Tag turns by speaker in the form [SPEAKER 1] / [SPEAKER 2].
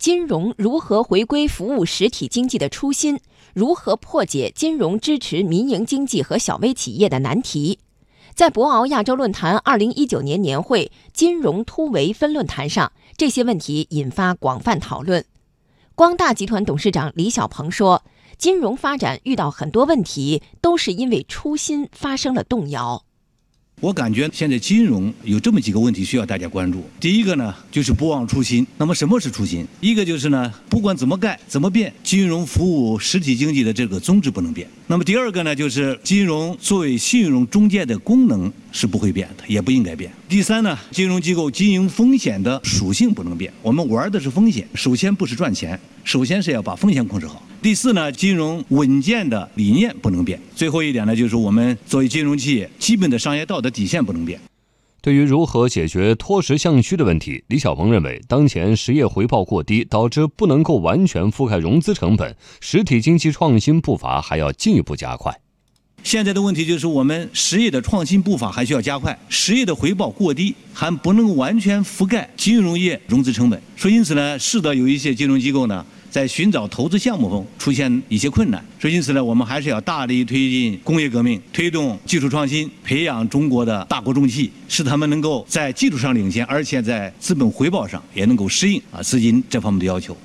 [SPEAKER 1] 金融如何回归服务实体经济的初心，如何破解金融支持民营经济和小微企业的难题。在博鳌亚洲论坛二零一九年年会“金融突围”分论坛上，这些问题引发广泛讨论。光大集团董事长李小鹏说：“金融发展遇到很多问题，都是因为初心发生了动摇。”
[SPEAKER 2] 我感觉现在金融有这么几个问题需要大家关注。第一个呢，就是不忘初心。那么什么是初心？一个就是呢，不管怎么改、怎么变，金融服务实体经济的这个宗旨不能变。那么第二个呢，就是金融作为信用中介的功能是不会变的，也不应该变。第三呢，金融机构经营风险的属性不能变。我们玩的是风险，首先不是赚钱，首先是要把风险控制好。第四呢，金融稳健的理念不能变。最后一点呢，就是我们作为金融企业，基本的商业道德底线不能变。
[SPEAKER 3] 对于如何解决脱实向虚的问题，李小鹏认为，当前实业回报过低，导致不能够完全覆盖融资成本，实体经济创新步伐还要进一步加快。
[SPEAKER 2] 现在的问题就是，我们实业的创新步伐还需要加快，实业的回报过低，还不能完全覆盖金融业融资成本。所以，因此呢，使得有一些金融机构呢。在寻找投资项目中出现一些困难，所以因此呢，我们还是要大力推进工业革命，推动技术创新，培养中国的大国重器，使他们能够在技术上领先，而且在资本回报上也能够适应啊资金这方面的要求。